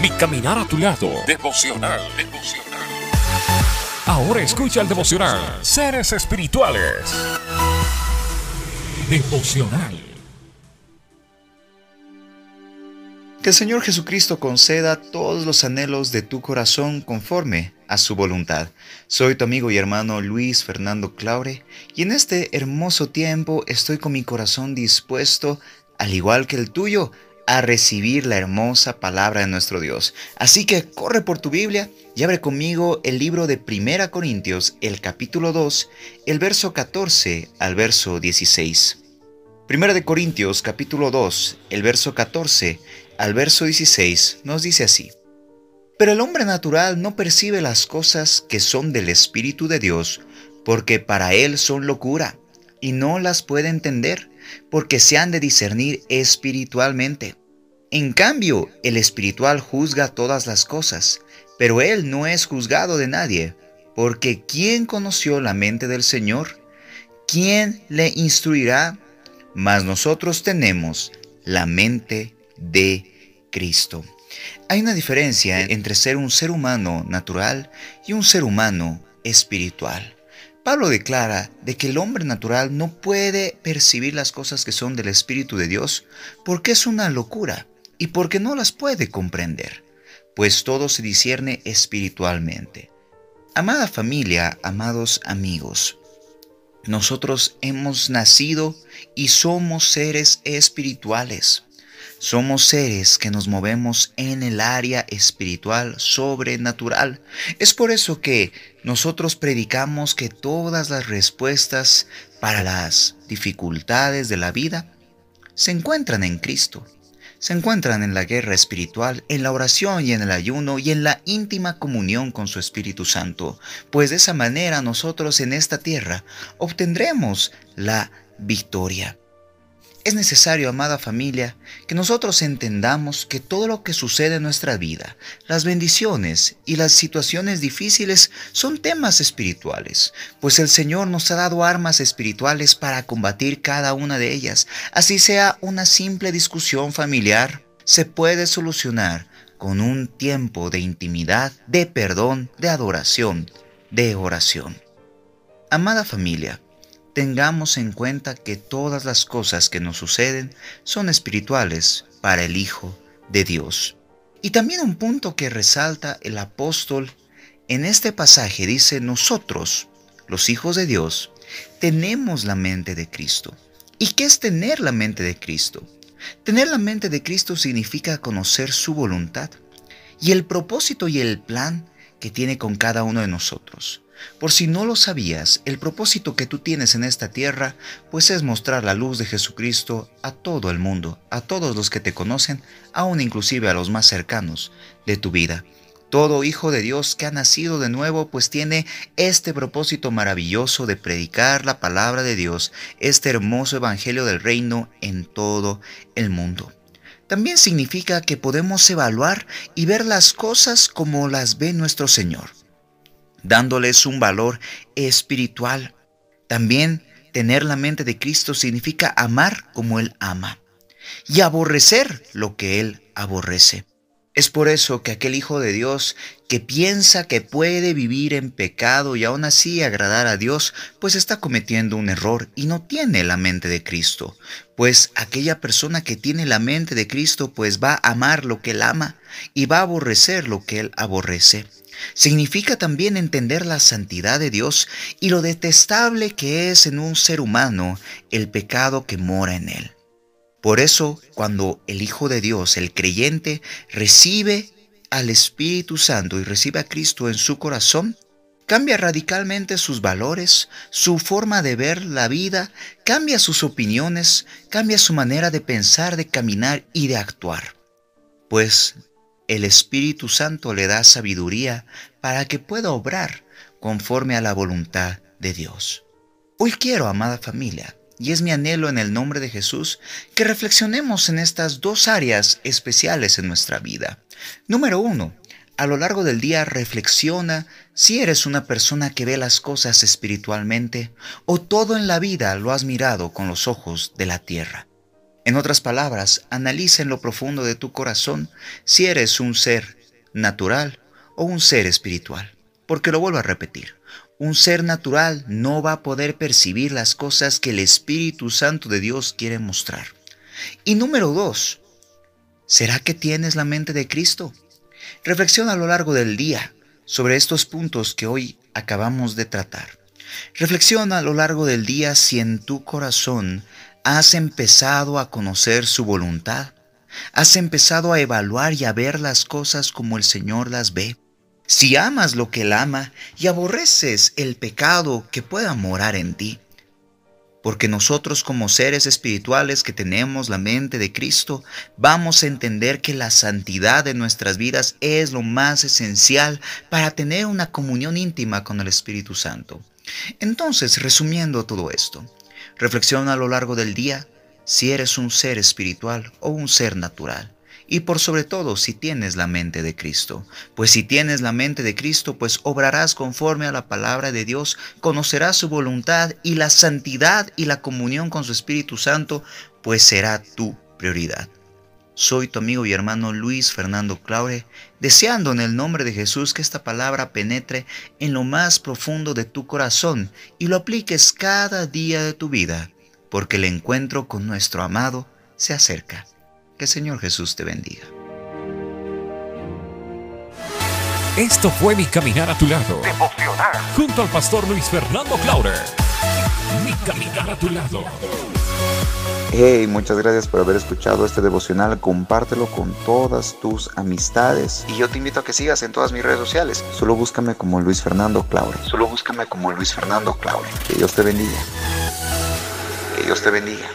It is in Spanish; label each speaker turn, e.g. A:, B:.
A: Mi caminar a tu lado. Devocional. Devocional. Ahora escucha el devocional. Seres espirituales. Devocional.
B: Que el Señor Jesucristo conceda todos los anhelos de tu corazón conforme a su voluntad. Soy tu amigo y hermano Luis Fernando Claure y en este hermoso tiempo estoy con mi corazón dispuesto, al igual que el tuyo, a recibir la hermosa palabra de nuestro Dios. Así que corre por tu Biblia y abre conmigo el libro de Primera Corintios, el capítulo 2, el verso 14 al verso 16. Primera de Corintios, capítulo 2, el verso 14 al verso 16 nos dice así. Pero el hombre natural no percibe las cosas que son del Espíritu de Dios, porque para él son locura, y no las puede entender, porque se han de discernir espiritualmente. En cambio, el espiritual juzga todas las cosas, pero él no es juzgado de nadie, porque ¿quién conoció la mente del Señor? ¿Quién le instruirá? Mas nosotros tenemos la mente de Cristo. Hay una diferencia entre ser un ser humano natural y un ser humano espiritual. Pablo declara de que el hombre natural no puede percibir las cosas que son del Espíritu de Dios porque es una locura y porque no las puede comprender, pues todo se discierne espiritualmente. Amada familia, amados amigos, nosotros hemos nacido y somos seres espirituales. Somos seres que nos movemos en el área espiritual sobrenatural. Es por eso que nosotros predicamos que todas las respuestas para las dificultades de la vida se encuentran en Cristo. Se encuentran en la guerra espiritual, en la oración y en el ayuno y en la íntima comunión con su Espíritu Santo, pues de esa manera nosotros en esta tierra obtendremos la victoria. Es necesario, amada familia, que nosotros entendamos que todo lo que sucede en nuestra vida, las bendiciones y las situaciones difíciles son temas espirituales, pues el Señor nos ha dado armas espirituales para combatir cada una de ellas. Así sea una simple discusión familiar, se puede solucionar con un tiempo de intimidad, de perdón, de adoración, de oración. Amada familia, tengamos en cuenta que todas las cosas que nos suceden son espirituales para el Hijo de Dios. Y también un punto que resalta el apóstol en este pasaje dice, nosotros, los hijos de Dios, tenemos la mente de Cristo. ¿Y qué es tener la mente de Cristo? Tener la mente de Cristo significa conocer su voluntad y el propósito y el plan que tiene con cada uno de nosotros. Por si no lo sabías, el propósito que tú tienes en esta tierra, pues es mostrar la luz de Jesucristo a todo el mundo, a todos los que te conocen, aún inclusive a los más cercanos de tu vida. Todo hijo de Dios que ha nacido de nuevo, pues tiene este propósito maravilloso de predicar la palabra de Dios, este hermoso evangelio del reino en todo el mundo. También significa que podemos evaluar y ver las cosas como las ve nuestro Señor dándoles un valor espiritual. También tener la mente de Cristo significa amar como Él ama y aborrecer lo que Él aborrece. Es por eso que aquel Hijo de Dios que piensa que puede vivir en pecado y aún así agradar a Dios, pues está cometiendo un error y no tiene la mente de Cristo. Pues aquella persona que tiene la mente de Cristo, pues va a amar lo que Él ama y va a aborrecer lo que Él aborrece. Significa también entender la santidad de Dios y lo detestable que es en un ser humano el pecado que mora en él. Por eso, cuando el Hijo de Dios, el creyente, recibe al Espíritu Santo y recibe a Cristo en su corazón, cambia radicalmente sus valores, su forma de ver la vida, cambia sus opiniones, cambia su manera de pensar, de caminar y de actuar. Pues el Espíritu Santo le da sabiduría para que pueda obrar conforme a la voluntad de Dios. Hoy quiero, amada familia, y es mi anhelo en el nombre de Jesús, que reflexionemos en estas dos áreas especiales en nuestra vida. Número uno, a lo largo del día reflexiona si eres una persona que ve las cosas espiritualmente o todo en la vida lo has mirado con los ojos de la tierra. En otras palabras, analiza en lo profundo de tu corazón si eres un ser natural o un ser espiritual. Porque lo vuelvo a repetir, un ser natural no va a poder percibir las cosas que el Espíritu Santo de Dios quiere mostrar. Y número dos, ¿será que tienes la mente de Cristo? Reflexiona a lo largo del día sobre estos puntos que hoy acabamos de tratar. Reflexiona a lo largo del día si en tu corazón has empezado a conocer su voluntad. Has empezado a evaluar y a ver las cosas como el Señor las ve. Si amas lo que Él ama y aborreces el pecado que pueda morar en ti. Porque nosotros como seres espirituales que tenemos la mente de Cristo, vamos a entender que la santidad de nuestras vidas es lo más esencial para tener una comunión íntima con el Espíritu Santo. Entonces, resumiendo todo esto, reflexiona a lo largo del día si eres un ser espiritual o un ser natural y por sobre todo si tienes la mente de Cristo. Pues si tienes la mente de Cristo, pues obrarás conforme a la palabra de Dios, conocerás su voluntad y la santidad y la comunión con su Espíritu Santo, pues será tu prioridad. Soy tu amigo y hermano Luis Fernando Claure, deseando en el nombre de Jesús que esta palabra penetre en lo más profundo de tu corazón y lo apliques cada día de tu vida, porque el encuentro con nuestro amado se acerca. Que el Señor Jesús te bendiga.
A: Esto fue Mi Caminar a tu lado. Junto al pastor Luis Fernando Clauder. Mi Caminar a tu lado.
B: Hey, muchas gracias por haber escuchado este devocional. Compártelo con todas tus amistades. Y yo te invito a que sigas en todas mis redes sociales. Solo búscame como Luis Fernando Claure. Solo búscame como Luis Fernando Claure. Que Dios te bendiga. Que Dios te bendiga.